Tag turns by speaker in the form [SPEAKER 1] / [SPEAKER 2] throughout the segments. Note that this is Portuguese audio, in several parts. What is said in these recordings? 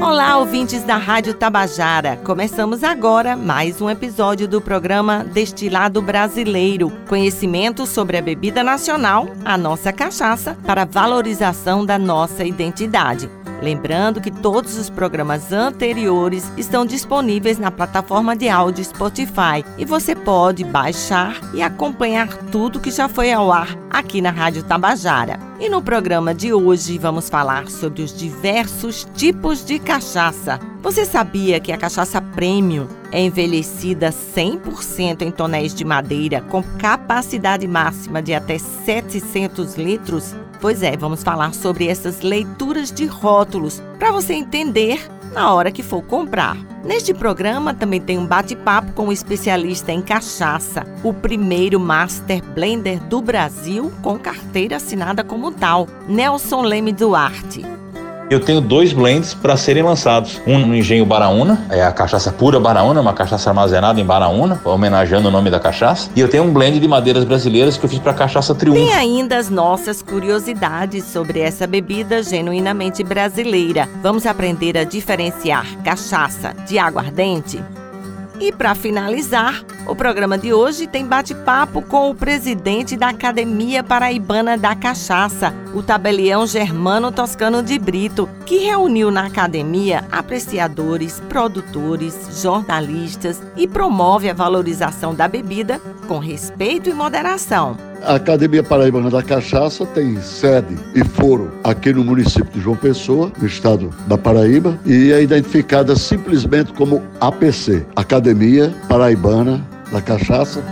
[SPEAKER 1] Olá, ouvintes da Rádio Tabajara. Começamos agora mais um episódio do programa Destilado Brasileiro. Conhecimento sobre a bebida nacional, a nossa cachaça, para valorização da nossa identidade. Lembrando que todos os programas anteriores estão disponíveis na plataforma de áudio Spotify e você pode baixar e acompanhar tudo que já foi ao ar aqui na Rádio Tabajara. E no programa de hoje vamos falar sobre os diversos tipos de cachaça. Você sabia que a cachaça premium é envelhecida 100% em tonéis de madeira com capacidade máxima de até 700 litros? Pois é, vamos falar sobre essas leituras de rótulos para você entender na hora que for comprar. Neste programa também tem um bate-papo com um especialista em cachaça, o primeiro Master Blender do Brasil com carteira assinada como tal, Nelson Leme Duarte.
[SPEAKER 2] Eu tenho dois blends para serem lançados. Um no Engenho Baraúna, é a cachaça pura Baraúna, uma cachaça armazenada em Baraúna, homenageando o nome da cachaça. E eu tenho um blend de madeiras brasileiras que eu fiz para cachaça Triunfo.
[SPEAKER 1] Tem ainda as nossas curiosidades sobre essa bebida genuinamente brasileira. Vamos aprender a diferenciar cachaça de aguardente? E para finalizar, o programa de hoje tem bate-papo com o presidente da Academia Paraibana da Cachaça, o tabelião Germano Toscano de Brito, que reuniu na academia apreciadores, produtores, jornalistas e promove a valorização da bebida com respeito e moderação.
[SPEAKER 3] A Academia Paraibana da Cachaça tem sede e foro aqui no município de João Pessoa, no estado da Paraíba, e é identificada simplesmente como APC Academia Paraibana da Cachaça.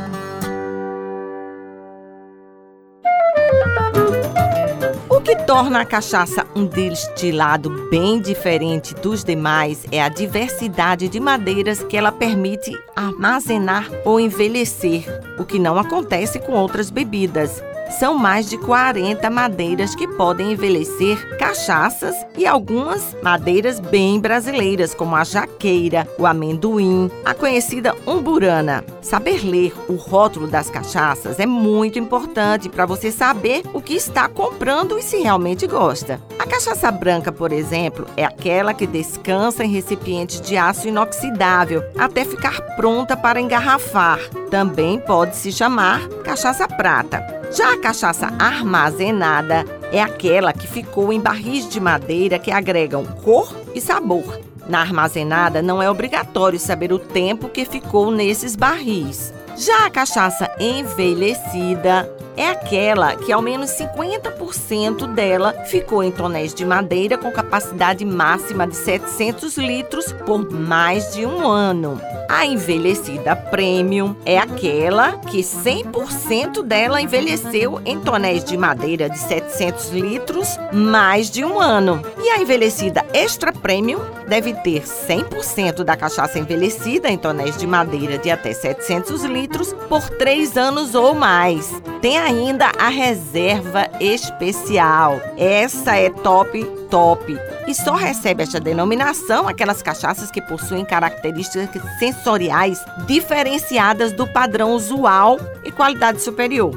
[SPEAKER 1] O que torna a cachaça um destilado bem diferente dos demais é a diversidade de madeiras que ela permite armazenar ou envelhecer, o que não acontece com outras bebidas. São mais de 40 madeiras que podem envelhecer cachaças e algumas madeiras bem brasileiras, como a jaqueira, o amendoim, a conhecida umburana. Saber ler o rótulo das cachaças é muito importante para você saber o que está comprando e se realmente gosta. A cachaça branca, por exemplo, é aquela que descansa em recipientes de aço inoxidável até ficar pronta para engarrafar. Também pode se chamar cachaça prata. Já a cachaça armazenada é aquela que ficou em barris de madeira que agregam cor e sabor. Na armazenada não é obrigatório saber o tempo que ficou nesses barris. Já a cachaça envelhecida é aquela que ao menos 50% dela ficou em tonéis de madeira com capacidade máxima de 700 litros por mais de um ano. A envelhecida premium é aquela que 100% dela envelheceu em tonéis de madeira de 700 litros mais de um ano. E a envelhecida extra premium deve ter 100% da cachaça envelhecida em tonéis de madeira de até 700 litros por 3 anos ou mais. Tem ainda a reserva especial. Essa é top top e só recebe esta denominação aquelas cachaças que possuem características sensoriais diferenciadas do padrão usual e qualidade superior.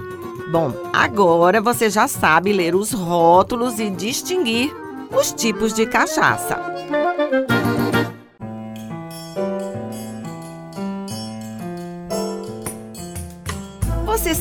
[SPEAKER 1] Bom, agora você já sabe ler os rótulos e distinguir os tipos de cachaça.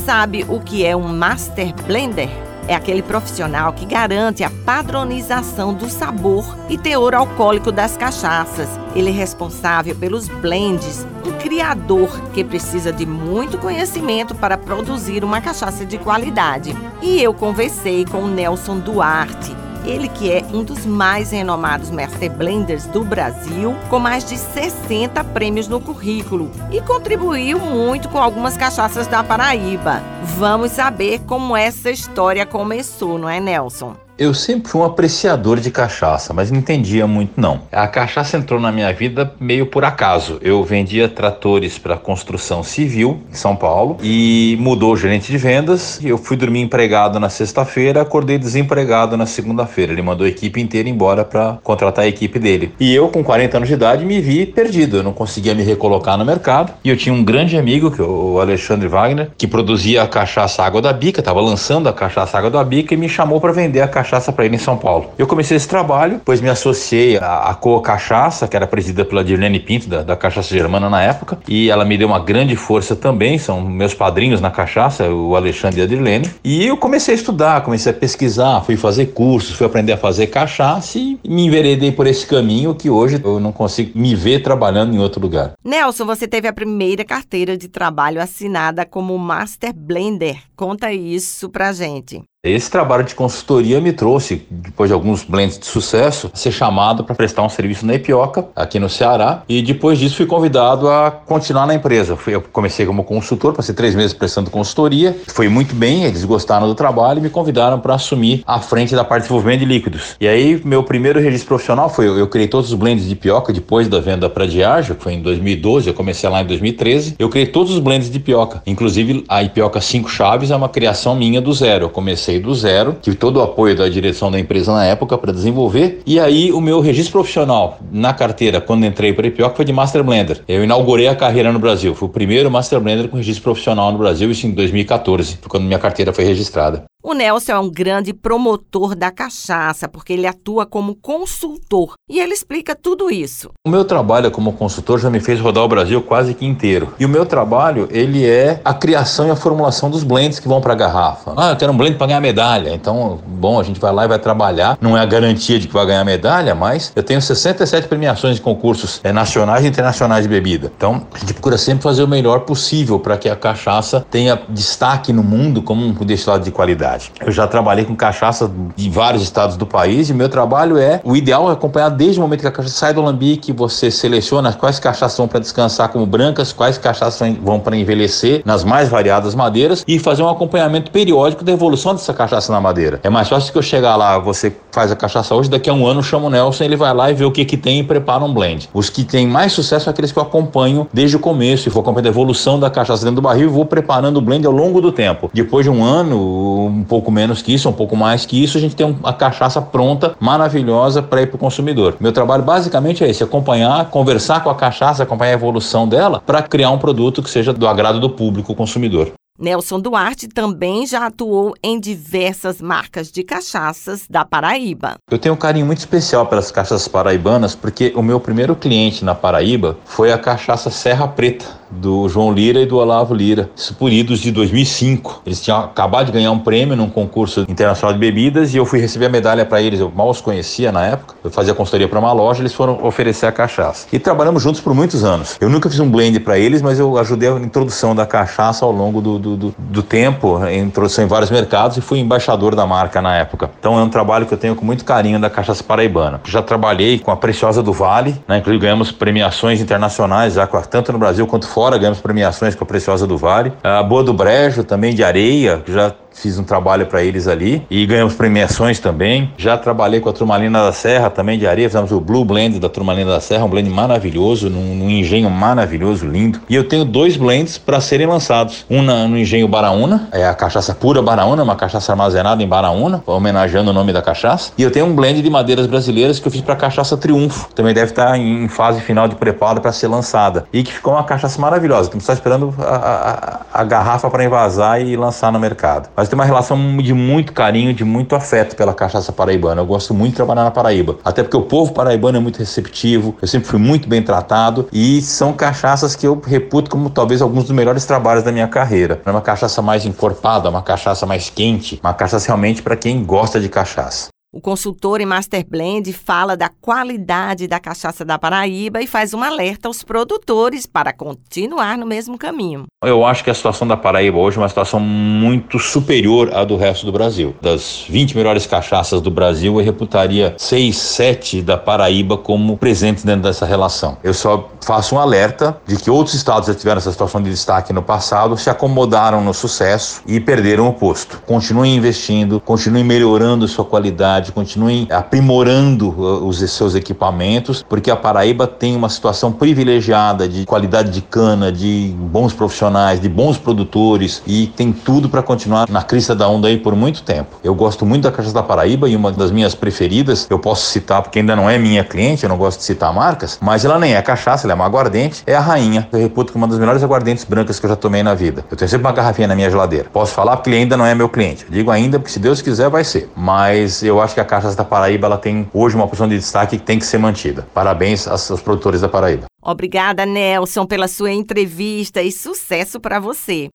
[SPEAKER 1] Sabe o que é um Master Blender? É aquele profissional que garante a padronização do sabor e teor alcoólico das cachaças. Ele é responsável pelos blends, um criador que precisa de muito conhecimento para produzir uma cachaça de qualidade. E eu conversei com o Nelson Duarte ele que é um dos mais renomados Master Blenders do Brasil, com mais de 60 prêmios no currículo e contribuiu muito com algumas cachaças da Paraíba. Vamos saber como essa história começou, não é, Nelson?
[SPEAKER 2] Eu sempre fui um apreciador de cachaça, mas não entendia muito não. A cachaça entrou na minha vida meio por acaso. Eu vendia tratores para construção civil em São Paulo e mudou o gerente de vendas. Eu fui dormir empregado na sexta-feira, acordei desempregado na segunda-feira. Ele mandou a equipe inteira embora para contratar a equipe dele. E eu, com 40 anos de idade, me vi perdido. Eu não conseguia me recolocar no mercado. E eu tinha um grande amigo, que é o Alexandre Wagner, que produzia a cachaça Água da Bica, estava lançando a cachaça Água da Bica e me chamou para vender a cachaça cachaça para ele em São Paulo. Eu comecei esse trabalho, pois me associei à, à Coa Cachaça, que era presidida pela Dirlene Pinto, da, da Cachaça Germana na época, e ela me deu uma grande força também, são meus padrinhos na cachaça, o Alexandre e a Dirlene. E eu comecei a estudar, comecei a pesquisar, fui fazer cursos, fui aprender a fazer cachaça e me enveredei por esse caminho que hoje eu não consigo me ver trabalhando em outro lugar.
[SPEAKER 1] Nelson, você teve a primeira carteira de trabalho assinada como Master Blender. Conta isso pra gente.
[SPEAKER 2] Esse trabalho de consultoria me trouxe, depois de alguns blends de sucesso, a ser chamado para prestar um serviço na Epioca, aqui no Ceará, e depois disso fui convidado a continuar na empresa. Eu comecei como consultor, passei três meses prestando consultoria, foi muito bem, eles gostaram do trabalho e me convidaram para assumir a frente da parte de desenvolvimento de líquidos. E aí, meu primeiro registro profissional foi, eu criei todos os blends de Epioca depois da venda para Diageo, que foi em 2012, eu comecei lá em 2013, eu criei todos os blends de Epioca, inclusive a Epioca 5 Chaves é uma criação minha do zero, eu comecei do zero, tive todo o apoio da direção da empresa na época para desenvolver. E aí o meu registro profissional na carteira, quando entrei para a Epioc, foi de Master Blender. Eu inaugurei a carreira no Brasil. Fui o primeiro Master Blender com registro profissional no Brasil, isso em 2014, quando minha carteira foi registrada.
[SPEAKER 1] O Nelson é um grande promotor da cachaça, porque ele atua como consultor e ele explica tudo isso.
[SPEAKER 2] O meu trabalho como consultor já me fez rodar o Brasil quase que inteiro. E o meu trabalho, ele é a criação e a formulação dos blends que vão para a garrafa. Ah, eu quero um blend para ganhar medalha. Então, bom, a gente vai lá e vai trabalhar. Não é a garantia de que vai ganhar medalha, mas eu tenho 67 premiações de concursos é, nacionais e internacionais de bebida. Então, a gente procura sempre fazer o melhor possível para que a cachaça tenha destaque no mundo como um destilado de qualidade. Eu já trabalhei com cachaça de vários estados do país e meu trabalho é o ideal é acompanhar desde o momento que a cachaça sai do alambique, você seleciona quais cachaças vão para descansar como brancas, quais cachaças vão para envelhecer nas mais variadas madeiras e fazer um acompanhamento periódico da evolução dessa cachaça na madeira. É mais fácil que eu chegar lá, você faz a cachaça hoje, daqui a um ano chama o Nelson, ele vai lá e vê o que que tem e prepara um blend. Os que têm mais sucesso são aqueles que eu acompanho desde o começo e vou acompanhando a evolução da cachaça dentro do barril e vou preparando o blend ao longo do tempo. Depois de um ano, um pouco menos que isso, um pouco mais que isso, a gente tem uma cachaça pronta, maravilhosa para ir para o consumidor. Meu trabalho basicamente é esse: acompanhar, conversar com a cachaça, acompanhar a evolução dela para criar um produto que seja do agrado do público consumidor.
[SPEAKER 1] Nelson Duarte também já atuou em diversas marcas de cachaças da Paraíba.
[SPEAKER 2] Eu tenho um carinho muito especial pelas cachaças paraibanas porque o meu primeiro cliente na Paraíba foi a cachaça Serra Preta do João Lira e do Olavo Lira, isso por idos de 2005. Eles tinham acabado de ganhar um prêmio num concurso internacional de bebidas e eu fui receber a medalha para eles. Eu mal os conhecia na época. Eu fazia consultoria para uma loja, eles foram oferecer a cachaça. E trabalhamos juntos por muitos anos. Eu nunca fiz um blend para eles, mas eu ajudei a introdução da cachaça ao longo do, do, do, do tempo, em introdução em vários mercados e fui embaixador da marca na época. Então é um trabalho que eu tenho com muito carinho da cachaça paraibana. Já trabalhei com a Preciosa do Vale, né? inclusive ganhamos premiações internacionais já tanto no Brasil quanto fora, ganhamos premiações com a Preciosa do Vale. A Boa do Brejo, também de areia, que já fiz um trabalho para eles ali e ganhamos premiações também. Já trabalhei com a Turmalina da Serra também de areia, fizemos o Blue Blend da Turmalina da Serra, um blend maravilhoso, num, num engenho maravilhoso, lindo. E eu tenho dois blends para serem lançados. Um na, no engenho Baraúna, é a cachaça pura Baraúna, uma cachaça armazenada em Baraúna, homenageando o nome da cachaça. E eu tenho um blend de madeiras brasileiras que eu fiz para cachaça Triunfo, também deve estar tá em fase final de preparo para ser lançada. E que ficou uma cachaça maravilhosa. Estamos só esperando a, a, a garrafa para envasar e lançar no mercado. Mas mas tem uma relação de muito carinho, de muito afeto pela cachaça paraibana. Eu gosto muito de trabalhar na Paraíba, até porque o povo paraibano é muito receptivo, eu sempre fui muito bem tratado e são cachaças que eu reputo como talvez alguns dos melhores trabalhos da minha carreira. É uma cachaça mais encorpada, uma cachaça mais quente, uma cachaça realmente para quem gosta de cachaça.
[SPEAKER 1] O consultor em Master Blend fala da qualidade da cachaça da Paraíba e faz um alerta aos produtores para continuar no mesmo caminho.
[SPEAKER 2] Eu acho que a situação da Paraíba hoje é uma situação muito superior à do resto do Brasil. Das 20 melhores cachaças do Brasil, eu reputaria 6, 7 da Paraíba como presentes dentro dessa relação. Eu só faço um alerta de que outros estados já tiveram essa situação de destaque no passado, se acomodaram no sucesso e perderam o posto. Continuem investindo, continuem melhorando sua qualidade continuem aprimorando uh, os seus equipamentos, porque a Paraíba tem uma situação privilegiada de qualidade de cana, de bons profissionais, de bons produtores e tem tudo para continuar na crista da onda aí por muito tempo. Eu gosto muito da Cachaça da Paraíba e uma das minhas preferidas, eu posso citar porque ainda não é minha cliente, eu não gosto de citar marcas, mas ela nem é cachaça, ela é uma aguardente, é a rainha. Eu reputo que uma das melhores aguardentes brancas que eu já tomei na vida. Eu tenho sempre uma garrafinha na minha geladeira. Posso falar porque ainda não é meu cliente. Eu digo ainda porque se Deus quiser vai ser. Mas eu acho que a Cachaça da Paraíba ela tem hoje uma posição de destaque que tem que ser mantida. Parabéns aos produtores da Paraíba.
[SPEAKER 1] Obrigada, Nelson, pela sua entrevista e sucesso para você.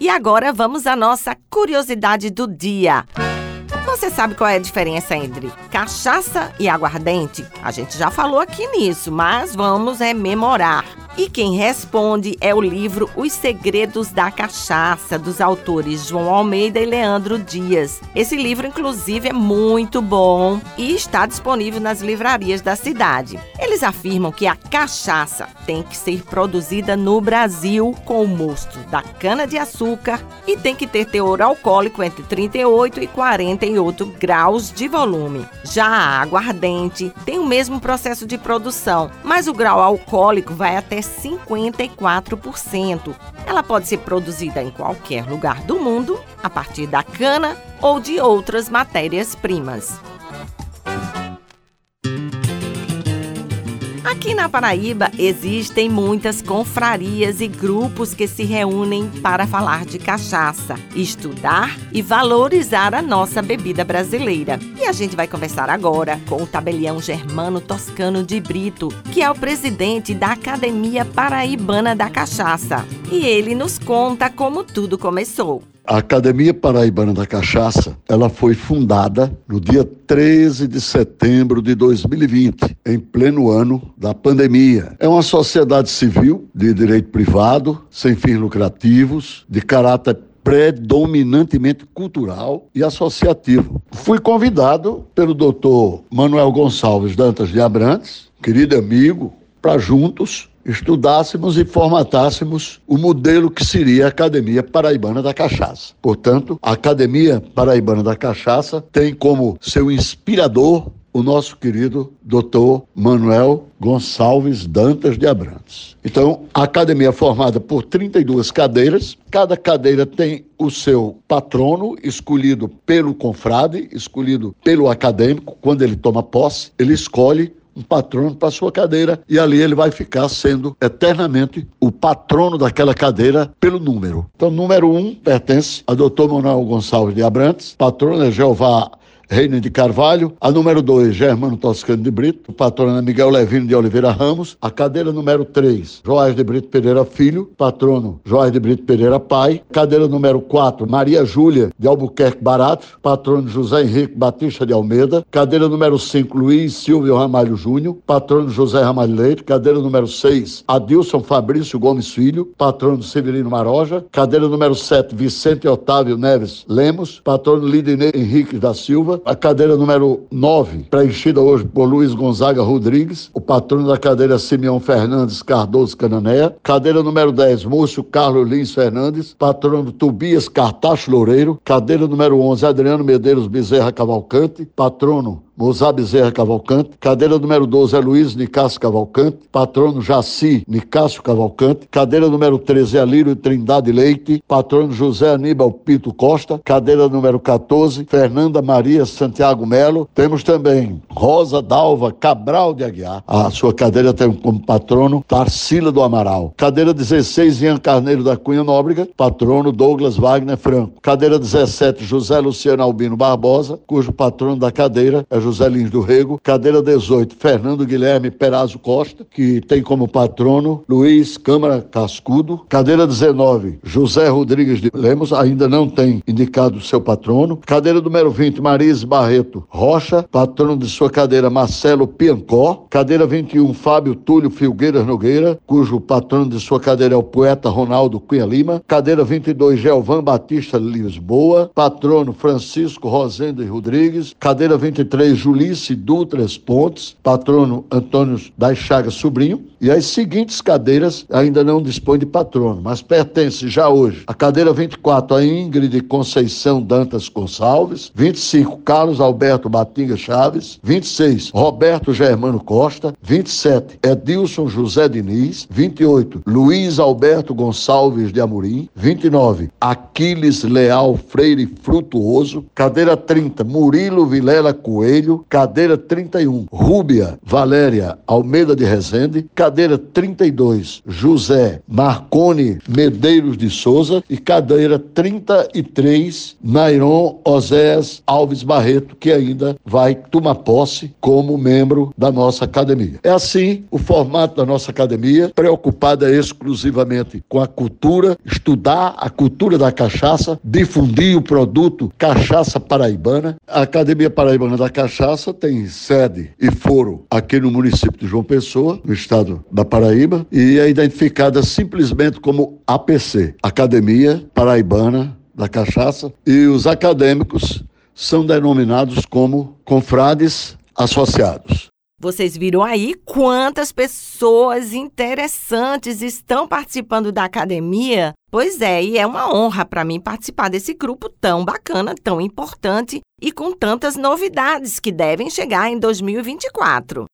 [SPEAKER 1] E agora vamos à nossa curiosidade do dia. Você sabe qual é a diferença entre cachaça e aguardente? A gente já falou aqui nisso, mas vamos rememorar. E quem responde é o livro Os Segredos da Cachaça, dos autores João Almeida e Leandro Dias. Esse livro, inclusive, é muito bom e está disponível nas livrarias da cidade. Eles afirmam que a cachaça tem que ser produzida no Brasil com o mosto da cana-de-açúcar e tem que ter teor alcoólico entre 38 e 48 graus de volume. Já a aguardente tem o mesmo processo de produção, mas o grau alcoólico vai até 54%. Ela pode ser produzida em qualquer lugar do mundo, a partir da cana ou de outras matérias-primas. Aqui na Paraíba existem muitas confrarias e grupos que se reúnem para falar de cachaça, estudar e valorizar a nossa bebida brasileira. E a gente vai conversar agora com o tabelião Germano Toscano de Brito, que é o presidente da Academia Paraibana da Cachaça. E ele nos conta como tudo começou.
[SPEAKER 3] A Academia Paraibana da Cachaça, ela foi fundada no dia 13 de setembro de 2020, em pleno ano da pandemia. É uma sociedade civil de direito privado, sem fins lucrativos, de caráter predominantemente cultural e associativo. Fui convidado pelo doutor Manuel Gonçalves Dantas de Abrantes, querido amigo, para juntos estudássemos e formatássemos o modelo que seria a Academia Paraibana da Cachaça. Portanto, a Academia Paraibana da Cachaça tem como seu inspirador o nosso querido doutor Manuel Gonçalves Dantas de Abrantes. Então, a academia é formada por 32 cadeiras, cada cadeira tem o seu patrono, escolhido pelo confrade, escolhido pelo acadêmico, quando ele toma posse, ele escolhe um patrono para sua cadeira e ali ele vai ficar sendo eternamente o patrono daquela cadeira pelo número. Então, número um pertence a doutor Manuel Gonçalves de Abrantes, patrono é Jeová Reina de Carvalho. A número 2, Germano Toscano de Brito. O patrono é Miguel Levino de Oliveira Ramos. A cadeira número 3, Joás de Brito Pereira Filho. Patrono, Joás de Brito Pereira Pai. Cadeira número 4, Maria Júlia de Albuquerque Barato. Patrono José Henrique Batista de Almeida. Cadeira número 5, Luiz Silvio Ramalho Júnior. Patrono José Ramalho Leite. Cadeira número 6, Adilson Fabrício Gomes Filho. Patrono Severino Maroja. Cadeira número 7, Vicente Otávio Neves Lemos. Patrono Lidinei Henrique da Silva a cadeira número 9, preenchida hoje por Luiz Gonzaga Rodrigues, o patrono da cadeira Simeão Fernandes Cardoso Cananéia, cadeira número 10, Múcio Carlos Lins Fernandes, patrono Tobias Cartacho Loureiro, cadeira número 11, Adriano Medeiros Bezerra Cavalcante, patrono Mozar Bezerra Cavalcante, cadeira número 12 é Luiz Nicásio Cavalcante, patrono Jaci Nicásio Cavalcante, cadeira número 13 é Lírio Trindade Leite, patrono José Aníbal Pito Costa, cadeira número 14 Fernanda Maria Santiago Melo, temos também Rosa Dalva Cabral de Aguiar, a sua cadeira tem como patrono Tarsila do Amaral, cadeira 16 Ian Carneiro da Cunha Nóbrega, patrono Douglas Wagner Franco, cadeira 17 José Luciano Albino Barbosa, cujo patrono da cadeira é José Lins do Rego. Cadeira 18, Fernando Guilherme Perazzo Costa, que tem como patrono Luiz Câmara Cascudo. Cadeira 19, José Rodrigues de Lemos, ainda não tem indicado seu patrono. Cadeira número 20, Marise Barreto Rocha, patrono de sua cadeira Marcelo Piancó. Cadeira 21, Fábio Túlio Filgueiras Nogueira, cujo patrono de sua cadeira é o poeta Ronaldo Cunha Lima. Cadeira 22, Gelvan Batista Lisboa, patrono Francisco Rosendo Rodrigues. Cadeira 23, Julice Dutras Pontes, patrono Antônio das Chagas Sobrinho, e as seguintes cadeiras ainda não dispõem de patrono, mas pertence já hoje a cadeira 24 a Ingrid Conceição Dantas Gonçalves, 25 Carlos Alberto Batinga Chaves, 26 Roberto Germano Costa, 27 Edilson José Diniz, 28 Luiz Alberto Gonçalves de Amorim, 29 Aquiles Leal Freire Frutuoso, cadeira 30 Murilo Vilela Coelho, cadeira 31 Rúbia Valéria Almeida de Rezende, cadeira 32 José Marcone Medeiros de Souza e cadeira 33 Nairon Oséias Alves Barreto, que ainda vai tomar posse como membro da nossa academia. É assim o formato da nossa academia, preocupada exclusivamente com a cultura, estudar a cultura da cachaça, difundir o produto cachaça paraibana. A Academia Paraibana da Cachaça tem sede e foro aqui no município de João Pessoa, no estado da Paraíba, e é identificada simplesmente como APC, Academia Paraibana da Cachaça, e os acadêmicos são denominados como confrades associados.
[SPEAKER 1] Vocês viram aí quantas pessoas interessantes estão participando da academia? Pois é, e é uma honra para mim participar desse grupo tão bacana, tão importante e com tantas novidades que devem chegar em 2024.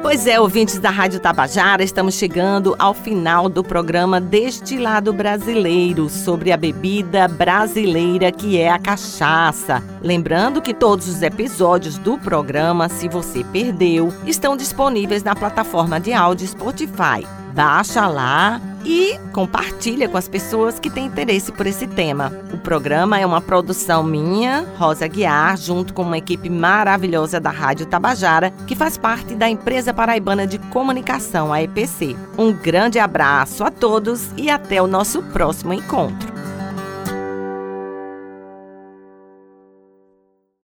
[SPEAKER 1] Pois é, ouvintes da Rádio Tabajara, estamos chegando ao final do programa Destilado Brasileiro sobre a bebida brasileira que é a cachaça. Lembrando que todos os episódios do programa, se você perdeu, estão disponíveis na plataforma de áudio Spotify. Baixa lá e compartilha com as pessoas que têm interesse por esse tema. O programa é uma produção minha, Rosa Guiar, junto com uma equipe maravilhosa da Rádio Tabajara, que faz parte da empresa paraibana de comunicação, a EPC. Um grande abraço a todos e até o nosso próximo encontro.